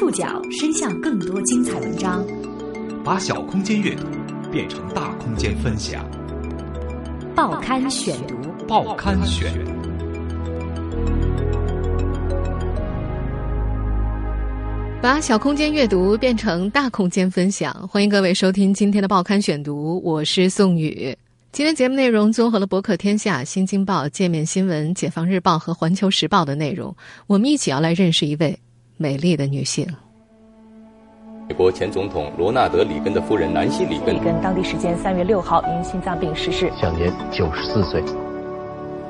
触角伸向更多精彩文章，把小空间阅读变成大空间分享。报刊选读，报刊选。把小空间阅读变成大空间分享，欢迎各位收听今天的报刊选读，我是宋宇。今天节目内容综合了博客天下、新京报、界面新闻、解放日报和环球时报的内容，我们一起要来认识一位。美丽的女性。美国前总统罗纳德·里根的夫人南希·里根，里根当地时间三月六号因心脏病逝世，享年九十四岁。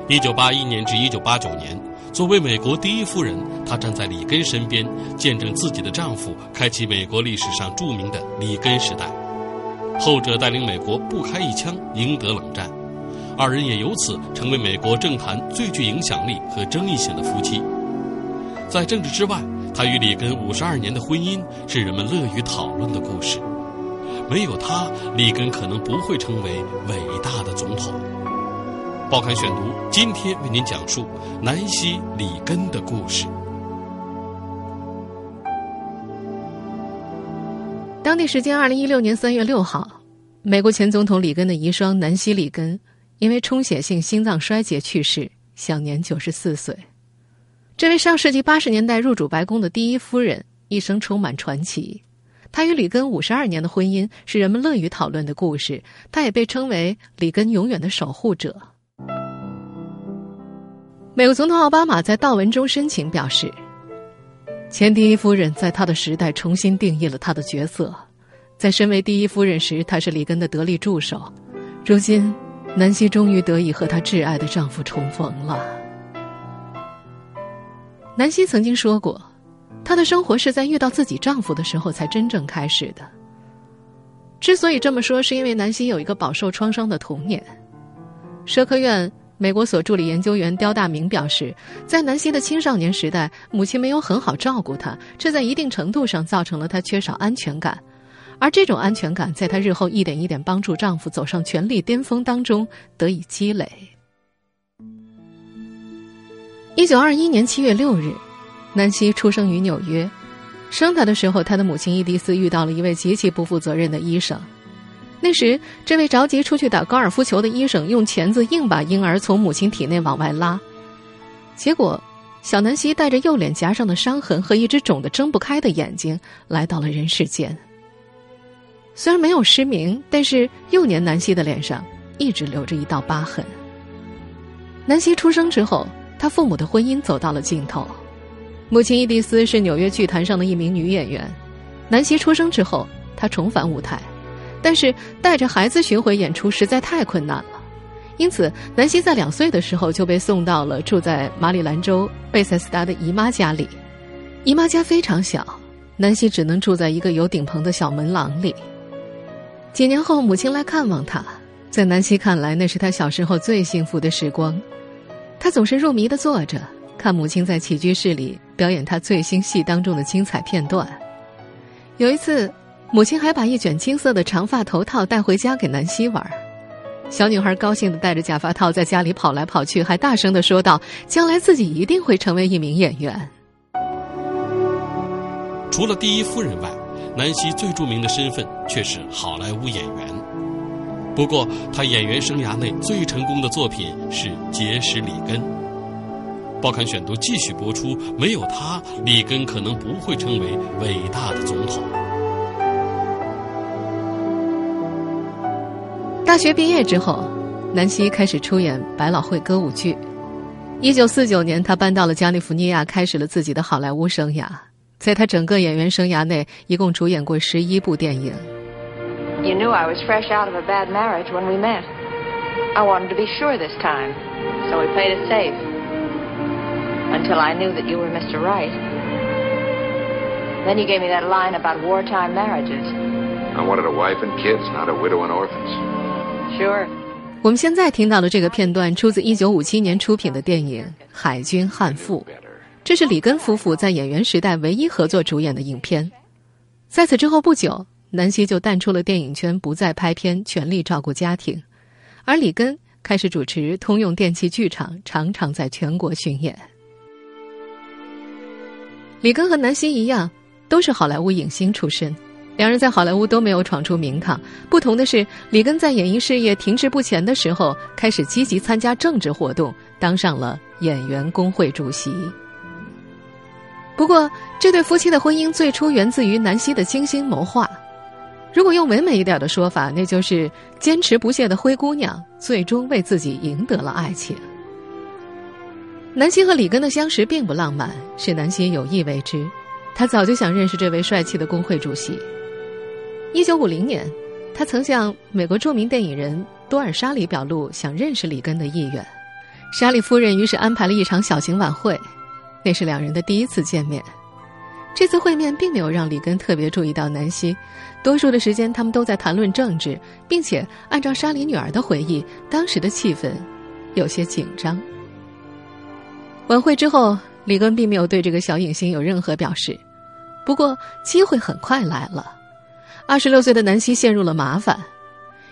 一九八一年至一九八九年，作为美国第一夫人，她站在里根身边，见证自己的丈夫开启美国历史上著名的里根时代。后者带领美国不开一枪，赢得冷战，二人也由此成为美国政坛最具影响力和争议性的夫妻。在政治之外。他与里根五十二年的婚姻是人们乐于讨论的故事。没有他，里根可能不会成为伟大的总统。报刊选读今天为您讲述南希·里根的故事。当地时间二零一六年三月六号，美国前总统里根的遗孀南希·里根因为充血性心脏衰竭去世，享年九十四岁。这位上世纪八十年代入主白宫的第一夫人，一生充满传奇。她与里根五十二年的婚姻是人们乐于讨论的故事。她也被称为里根永远的守护者。美国总统奥巴马在悼文中深情表示：“前第一夫人在她的时代重新定义了她的角色，在身为第一夫人时，她是里根的得力助手。如今，南希终于得以和她挚爱的丈夫重逢了。”南希曾经说过，她的生活是在遇到自己丈夫的时候才真正开始的。之所以这么说，是因为南希有一个饱受创伤的童年。社科院美国所助理研究员刁大明表示，在南希的青少年时代，母亲没有很好照顾她，这在一定程度上造成了她缺少安全感，而这种安全感在她日后一点一点帮助丈夫走上权力巅峰当中得以积累。一九二一年七月六日，南希出生于纽约。生他的时候，他的母亲伊迪丝遇到了一位极其不负责任的医生。那时，这位着急出去打高尔夫球的医生用钳子硬把婴儿从母亲体内往外拉。结果，小南希带着右脸颊上的伤痕和一只肿得睁不开的眼睛来到了人世间。虽然没有失明，但是幼年南希的脸上一直留着一道疤痕。南希出生之后。他父母的婚姻走到了尽头，母亲伊迪丝是纽约剧坛上的一名女演员。南希出生之后，她重返舞台，但是带着孩子巡回演出实在太困难了，因此南希在两岁的时候就被送到了住在马里兰州贝塞斯达的姨妈家里。姨妈家非常小，南希只能住在一个有顶棚的小门廊里。几年后，母亲来看望她，在南希看来，那是她小时候最幸福的时光。他总是入迷的坐着，看母亲在起居室里表演他最新戏当中的精彩片段。有一次，母亲还把一卷金色的长发头套带回家给南希玩。小女孩高兴的戴着假发套在家里跑来跑去，还大声的说道：“将来自己一定会成为一名演员。”除了第一夫人外，南希最著名的身份却是好莱坞演员。不过，他演员生涯内最成功的作品是《结识里根》。报刊选读继续播出，没有他，里根可能不会成为伟大的总统。大学毕业之后，南希开始出演百老汇歌舞剧。一九四九年，他搬到了加利福尼亚，开始了自己的好莱坞生涯。在他整个演员生涯内，一共主演过十一部电影。You knew I was fresh out of a bad marriage when we met. I wanted to be sure this time, so we played it safe. Until I knew that you were Mr. Right. Then you gave me that line about wartime marriages. I wanted a wife and kids, not a widow and orphans. Sure. 我们现在听到的这个片段出自1957年出品的电影《海军悍妇》，这是里根夫妇在演员时代唯一合作主演的影片。在此之后不久，南希就淡出了电影圈，不再拍片，全力照顾家庭。而里根开始主持通用电器剧场，常常在全国巡演。里根和南希一样，都是好莱坞影星出身，两人在好莱坞都没有闯出名堂。不同的是，里根在演艺事业停滞不前的时候，开始积极参加政治活动，当上了演员工会主席。不过，这对夫妻的婚姻最初源自于南希的精心谋划。如果用唯美一点的说法，那就是坚持不懈的灰姑娘最终为自己赢得了爱情。南希和里根的相识并不浪漫，是南希有意为之。她早就想认识这位帅气的工会主席。一九五零年，他曾向美国著名电影人多尔沙里表露想认识里根的意愿。沙里夫人于是安排了一场小型晚会，那是两人的第一次见面。这次会面并没有让里根特别注意到南希，多数的时间他们都在谈论政治，并且按照沙里女儿的回忆，当时的气氛有些紧张。晚会之后，里根并没有对这个小影星有任何表示。不过，机会很快来了。二十六岁的南希陷入了麻烦。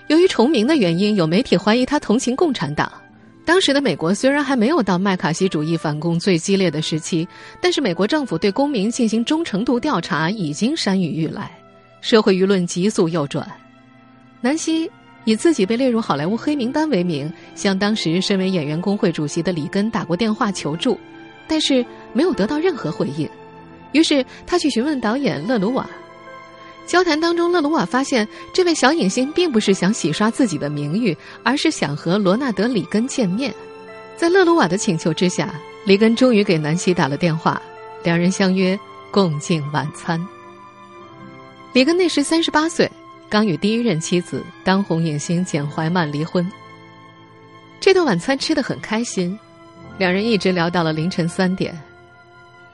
由于重名的原因，有媒体怀疑他同情共产党。当时的美国虽然还没有到麦卡锡主义反攻最激烈的时期，但是美国政府对公民进行忠诚度调查已经山雨欲来，社会舆论急速右转。南希以自己被列入好莱坞黑名单为名，向当时身为演员工会主席的里根打过电话求助，但是没有得到任何回应。于是他去询问导演勒鲁瓦。交谈当中，勒鲁瓦发现这位小影星并不是想洗刷自己的名誉，而是想和罗纳德·里根见面。在勒鲁瓦的请求之下，里根终于给南希打了电话，两人相约共进晚餐。里根那时三十八岁，刚与第一任妻子当红影星简·怀曼离婚。这顿晚餐吃得很开心，两人一直聊到了凌晨三点。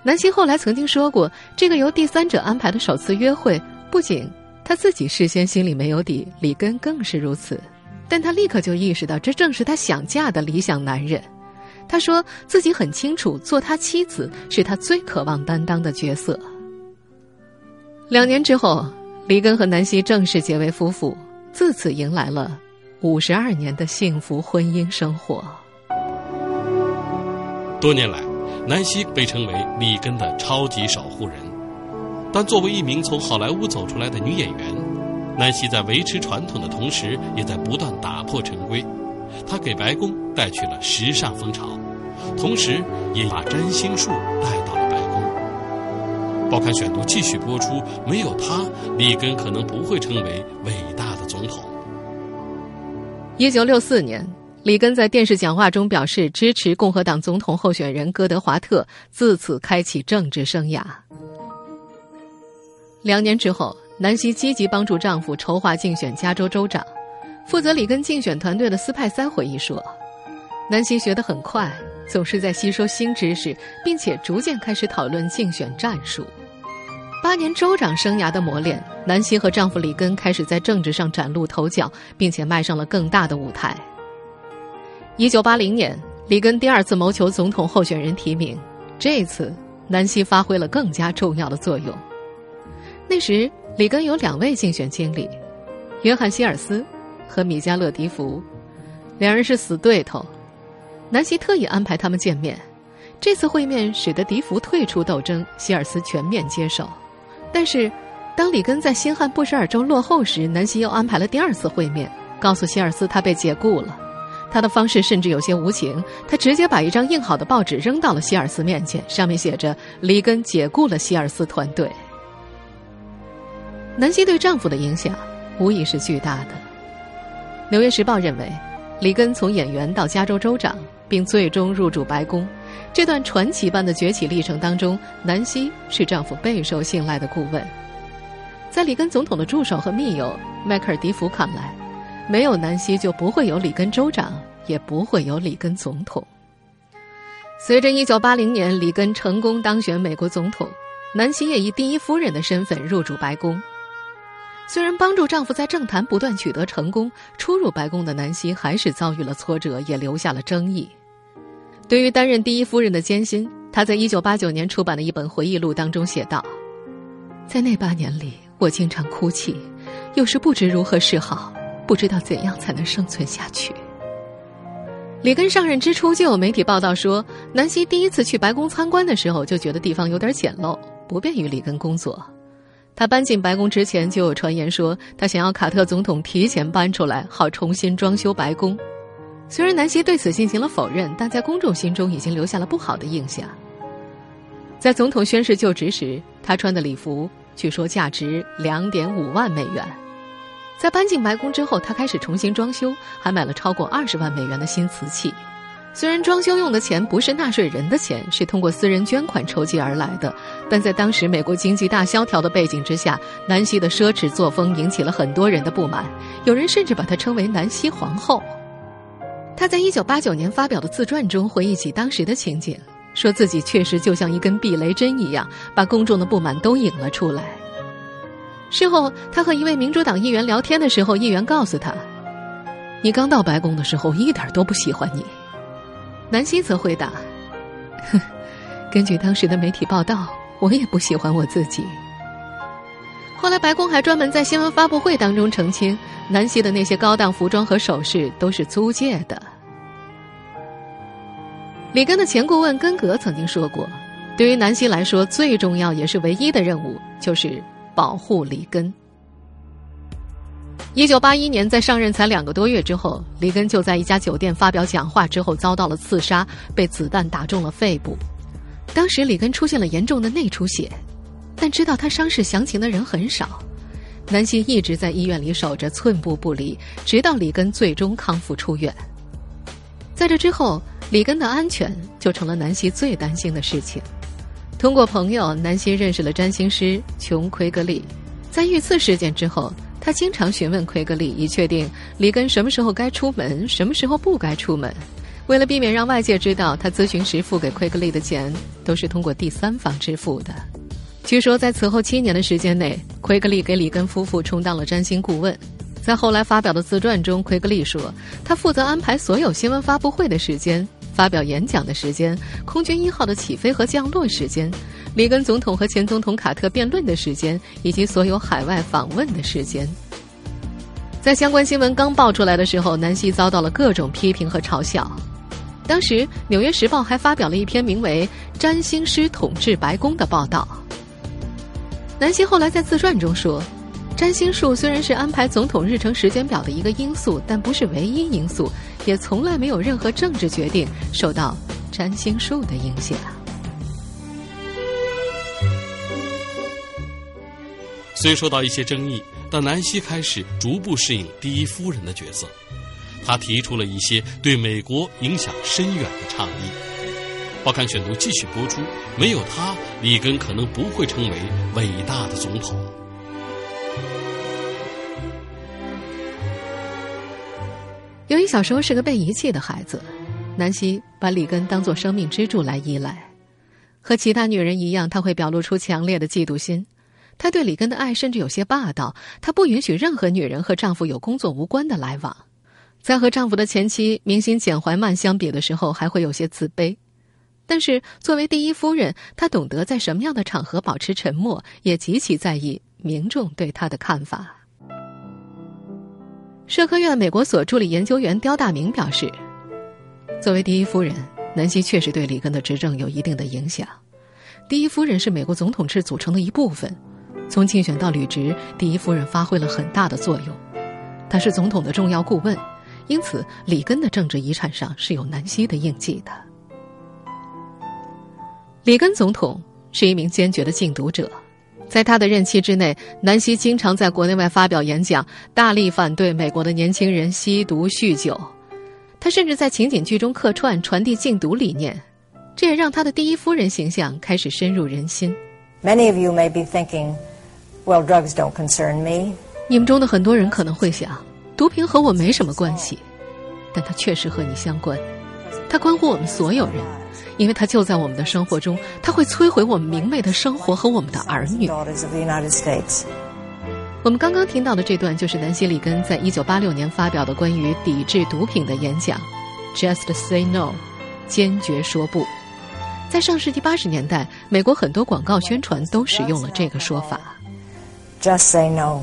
南希后来曾经说过，这个由第三者安排的首次约会。不仅他自己事先心里没有底，里根更是如此。但他立刻就意识到，这正是他想嫁的理想男人。他说自己很清楚，做他妻子是他最渴望担当的角色。两年之后，里根和南希正式结为夫妇，自此迎来了五十二年的幸福婚姻生活。多年来，南希被称为里根的超级守护人。但作为一名从好莱坞走出来的女演员，南希在维持传统的同时，也在不断打破陈规。她给白宫带去了时尚风潮，同时也把占星术带到了白宫。报刊选读继续播出。没有她，里根可能不会成为伟大的总统。一九六四年，里根在电视讲话中表示支持共和党总统候选人戈德华特，自此开启政治生涯。两年之后，南希积极帮助丈夫筹划竞选加州州长。负责里根竞选团队的斯派塞回忆说：“南希学得很快，总是在吸收新知识，并且逐渐开始讨论竞选战术。八年州长生涯的磨练，南希和丈夫里根开始在政治上崭露头角，并且迈上了更大的舞台。一九八零年，里根第二次谋求总统候选人提名，这次南希发挥了更加重要的作用。”那时，里根有两位竞选经理，约翰·希尔斯和米迦勒·迪福，两人是死对头。南希特意安排他们见面。这次会面使得迪福退出斗争，希尔斯全面接受。但是，当里根在新罕布什尔州落后时，南希又安排了第二次会面，告诉希尔斯他被解雇了。他的方式甚至有些无情，他直接把一张印好的报纸扔到了希尔斯面前，上面写着“里根解雇了希尔斯团队”。南希对丈夫的影响无疑是巨大的。《纽约时报》认为，里根从演员到加州州长，并最终入主白宫，这段传奇般的崛起历程当中，南希是丈夫备受信赖的顾问。在里根总统的助手和密友迈克尔·迪福看来，没有南希就不会有里根州长，也不会有里根总统。随着1980年里根成功当选美国总统，南希也以第一夫人的身份入主白宫。虽然帮助丈夫在政坛不断取得成功，初入白宫的南希还是遭遇了挫折，也留下了争议。对于担任第一夫人的艰辛，她在一九八九年出版的一本回忆录当中写道：“在那八年里，我经常哭泣，有时不知如何是好，不知道怎样才能生存下去。”里根上任之初，就有媒体报道说，南希第一次去白宫参观的时候，就觉得地方有点简陋，不便于里根工作。他搬进白宫之前，就有传言说他想要卡特总统提前搬出来，好重新装修白宫。虽然南希对此进行了否认，但在公众心中已经留下了不好的印象。在总统宣誓就职时，他穿的礼服据说价值两点五万美元。在搬进白宫之后，他开始重新装修，还买了超过二十万美元的新瓷器。虽然装修用的钱不是纳税人的钱，是通过私人捐款筹集而来的，但在当时美国经济大萧条的背景之下，南希的奢侈作风引起了很多人的不满，有人甚至把她称为“南希皇后”。她在一九八九年发表的自传中回忆起当时的情景，说自己确实就像一根避雷针一样，把公众的不满都引了出来。事后，他和一位民主党议员聊天的时候，议员告诉他：“你刚到白宫的时候，一点都不喜欢你。”南希则回答：“ 根据当时的媒体报道，我也不喜欢我自己。”后来，白宫还专门在新闻发布会当中澄清，南希的那些高档服装和首饰都是租借的。里根的前顾问根格曾经说过：“对于南希来说，最重要也是唯一的任务就是保护里根。”一九八一年，在上任才两个多月之后，里根就在一家酒店发表讲话之后遭到了刺杀，被子弹打中了肺部。当时里根出现了严重的内出血，但知道他伤势详情的人很少。南希一直在医院里守着，寸步不离，直到里根最终康复出院。在这之后，里根的安全就成了南希最担心的事情。通过朋友，南希认识了占星师琼·奎格利。在遇刺事件之后。他经常询问奎格利，以确定里根什么时候该出门，什么时候不该出门。为了避免让外界知道他咨询时付给奎格利的钱都是通过第三方支付的，据说在此后七年的时间内，奎格利给里根夫妇充当了占星顾问。在后来发表的自传中，奎格利说，他负责安排所有新闻发布会的时间、发表演讲的时间、空军一号的起飞和降落时间。里根总统和前总统卡特辩论的时间，以及所有海外访问的时间，在相关新闻刚爆出来的时候，南希遭到了各种批评和嘲笑。当时，《纽约时报》还发表了一篇名为《占星师统治白宫》的报道。南希后来在自传中说：“占星术虽然是安排总统日程时间表的一个因素，但不是唯一因素，也从来没有任何政治决定受到占星术的影响。”虽受到一些争议，但南希开始逐步适应第一夫人的角色。她提出了一些对美国影响深远的倡议。报刊选读继续播出。没有她，里根可能不会成为伟大的总统。由于小时候是个被遗弃的孩子，南希把里根当作生命支柱来依赖。和其他女人一样，她会表露出强烈的嫉妒心。她对里根的爱甚至有些霸道，她不允许任何女人和丈夫有工作无关的来往。在和丈夫的前妻明星简怀曼相比的时候，还会有些自卑。但是作为第一夫人，她懂得在什么样的场合保持沉默，也极其在意民众对她的看法。社科院美国所助理研究员刁大明表示，作为第一夫人，南希确实对里根的执政有一定的影响。第一夫人是美国总统制组成的一部分。从竞选到履职，第一夫人发挥了很大的作用。她是总统的重要顾问，因此里根的政治遗产上是有南希的印记的。里根总统是一名坚决的禁毒者，在他的任期之内，南希经常在国内外发表演讲，大力反对美国的年轻人吸毒酗酒。他甚至在情景剧中客串，传递禁毒理念，这也让他的第一夫人形象开始深入人心。Many of you may be thinking. Well, drugs don't concern me. 你们中的很多人可能会想，毒品和我没什么关系，但它确实和你相关，它关乎我们所有人，因为它就在我们的生活中，它会摧毁我们明媚的生活和我们的儿女。我们刚刚听到的这段就是南希·里根在一九八六年发表的关于抵制毒品的演讲，“Just say no”，坚决说不。在上世纪八十年代，美国很多广告宣传都使用了这个说法。Just say no。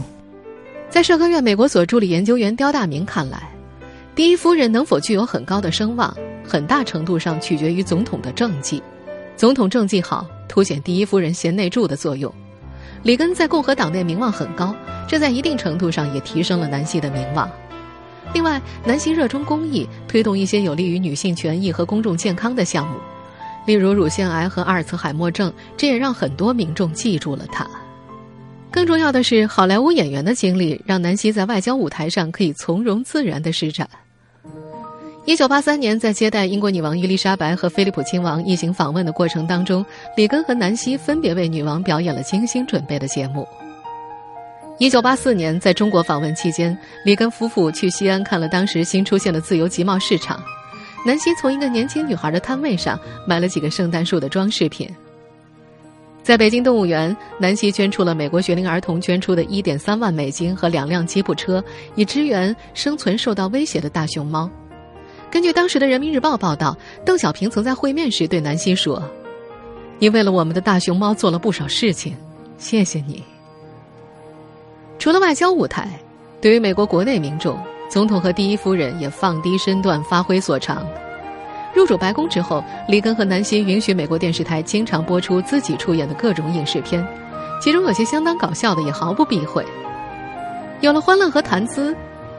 在社科院美国所助理研究员刁大明看来，第一夫人能否具有很高的声望，很大程度上取决于总统的政绩。总统政绩好，凸显第一夫人贤内助的作用；里根在共和党内名望很高，这在一定程度上也提升了南希的名望。另外，南希热衷公益，推动一些有利于女性权益和公众健康的项目，例如乳腺癌和阿尔茨海默症，这也让很多民众记住了她。更重要的是，好莱坞演员的经历让南希在外交舞台上可以从容自然的施展。一九八三年，在接待英国女王伊丽莎白和菲利普亲王一行访问的过程当中，里根和南希分别为女王表演了精心准备的节目。一九八四年，在中国访问期间，里根夫妇去西安看了当时新出现的自由集贸市场，南希从一个年轻女孩的摊位上买了几个圣诞树的装饰品。在北京动物园，南希捐出了美国学龄儿童捐出的一点三万美金和两辆吉普车，以支援生存受到威胁的大熊猫。根据当时的《人民日报》报道，邓小平曾在会面时对南希说：“你为了我们的大熊猫做了不少事情，谢谢你。”除了外交舞台，对于美国国内民众，总统和第一夫人也放低身段，发挥所长。入主白宫之后，里根和南希允许美国电视台经常播出自己出演的各种影视片，其中有些相当搞笑的，也毫不避讳。有了欢乐和谈资，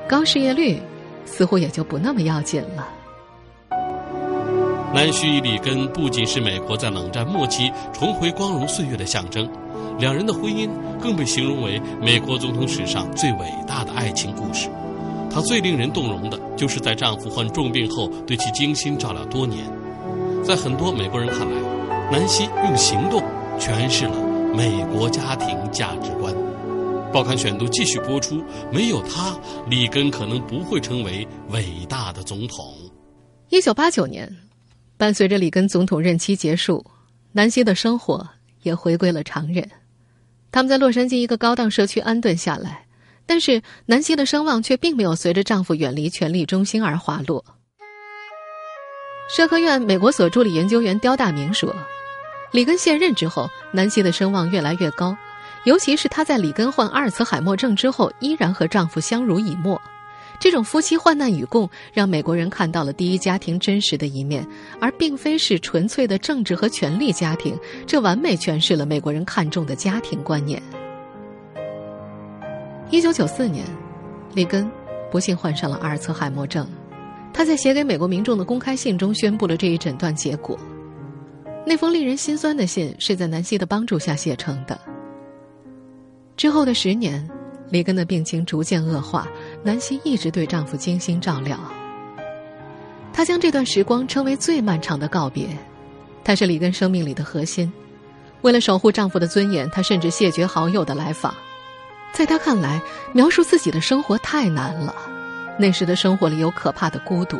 高失业率。似乎也就不那么要紧了。南希与里根不仅是美国在冷战末期重回光荣岁月的象征，两人的婚姻更被形容为美国总统史上最伟大的爱情故事。她最令人动容的就是在丈夫患重病后对其精心照料多年。在很多美国人看来，南希用行动诠释了美国家庭价值观。报刊选读继续播出。没有他，里根可能不会成为伟大的总统。一九八九年，伴随着里根总统任期结束，南希的生活也回归了常人。他们在洛杉矶一个高档社区安顿下来，但是南希的声望却并没有随着丈夫远离权力中心而滑落。社科院美国所助理研究员刁大明说：“里根卸任之后，南希的声望越来越高。”尤其是她在里根患阿尔茨海默症之后，依然和丈夫相濡以沫，这种夫妻患难与共，让美国人看到了第一家庭真实的一面，而并非是纯粹的政治和权力家庭。这完美诠释了美国人看重的家庭观念。一九九四年，里根不幸患上了阿尔茨海默症，他在写给美国民众的公开信中宣布了这一诊断结果。那封令人心酸的信是在南希的帮助下写成的。之后的十年，里根的病情逐渐恶化，南希一直对丈夫精心照料。她将这段时光称为最漫长的告别。她是里根生命里的核心。为了守护丈夫的尊严，她甚至谢绝好友的来访。在她看来，描述自己的生活太难了。那时的生活里有可怕的孤独，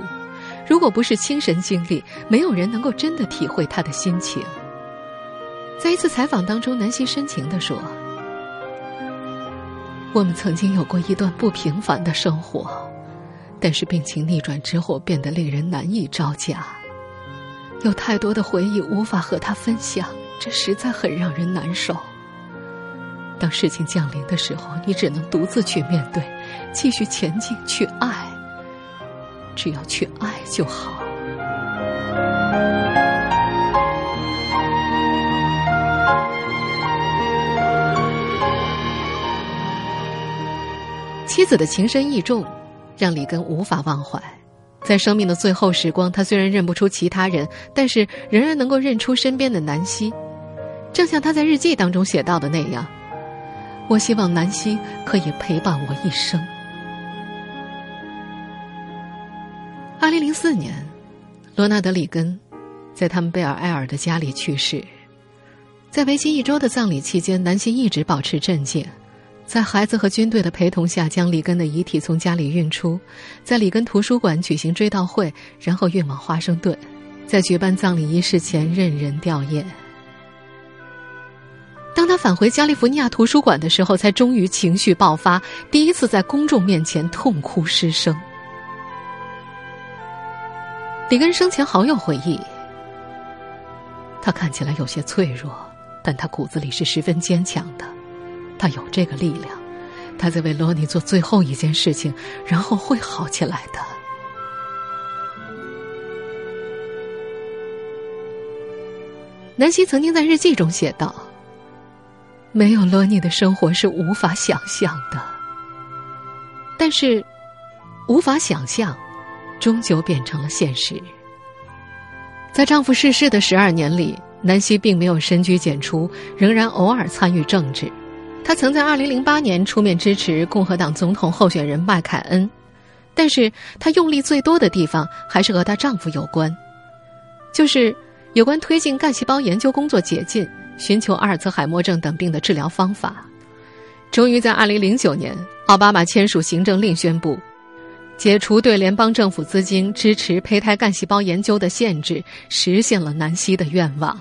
如果不是亲身经历，没有人能够真的体会她的心情。在一次采访当中，南希深情地说。我们曾经有过一段不平凡的生活，但是病情逆转之后变得令人难以招架，有太多的回忆无法和他分享，这实在很让人难受。当事情降临的时候，你只能独自去面对，继续前进，去爱，只要去爱就好。妻子的情深意重，让里根无法忘怀。在生命的最后时光，他虽然认不出其他人，但是仍然能够认出身边的南希。正像他在日记当中写到的那样：“我希望南希可以陪伴我一生。”二零零四年，罗纳德·里根在他们贝尔埃尔的家里去世。在为期一周的葬礼期间，南希一直保持镇静。在孩子和军队的陪同下，将里根的遗体从家里运出，在里根图书馆举行追悼会，然后运往华盛顿，在举办葬礼仪式前任人吊唁。当他返回加利福尼亚图书馆的时候，才终于情绪爆发，第一次在公众面前痛哭失声。里根生前好有回忆，他看起来有些脆弱，但他骨子里是十分坚强的。他有这个力量，他在为罗尼做最后一件事情，然后会好起来的。南希曾经在日记中写道：“没有罗尼的生活是无法想象的。但是，无法想象，终究变成了现实。在丈夫逝世的十二年里，南希并没有深居简出，仍然偶尔参与政治。她曾在2008年出面支持共和党总统候选人麦凯恩，但是她用力最多的地方还是和她丈夫有关，就是有关推进干细胞研究工作解禁、寻求阿尔茨海默症等病的治疗方法。终于在2009年，奥巴马签署行政令，宣布。解除对联邦政府资金支持胚胎干细胞研究的限制，实现了南希的愿望。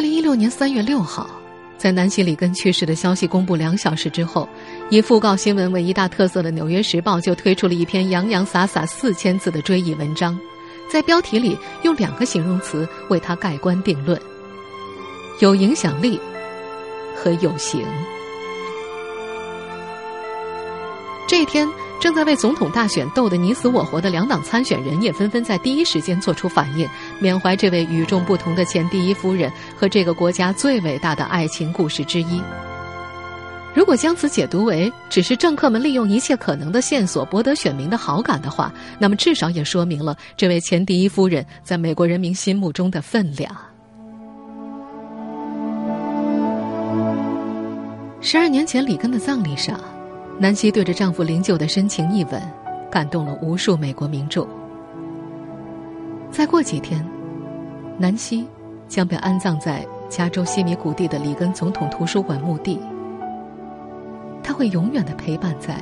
二零一六年三月六号，在南希里根去世的消息公布两小时之后，以讣告新闻为一大特色的《纽约时报》就推出了一篇洋洋洒洒四千字的追忆文章，在标题里用两个形容词为他盖棺定论：有影响力和有形。这一天，正在为总统大选斗得你死我活的两党参选人也纷纷在第一时间做出反应，缅怀这位与众不同的前第一夫人和这个国家最伟大的爱情故事之一。如果将此解读为只是政客们利用一切可能的线索博得选民的好感的话，那么至少也说明了这位前第一夫人在美国人民心目中的分量。十二年前里根的葬礼上。南希对着丈夫灵柩的深情一吻，感动了无数美国民众。再过几天，南希将被安葬在加州西米谷地的里根总统图书馆墓地。她会永远的陪伴在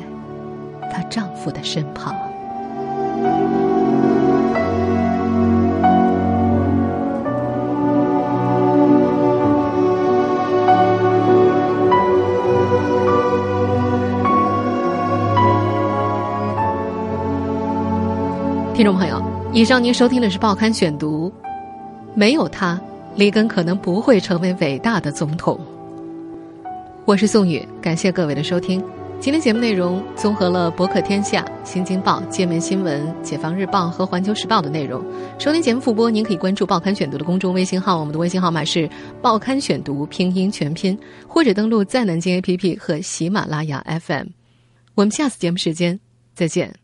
她丈夫的身旁。听众朋友，以上您收听的是《报刊选读》，没有他，里根可能不会成为伟大的总统。我是宋宇，感谢各位的收听。今天节目内容综合了《博客天下》《新京报》《界面新闻》《解放日报》和《环球时报》的内容。收听节目复播，您可以关注《报刊选读》的公众微信号，我们的微信号码是《报刊选读》拼音全拼，或者登录在南京 APP 和喜马拉雅 FM。我们下次节目时间再见。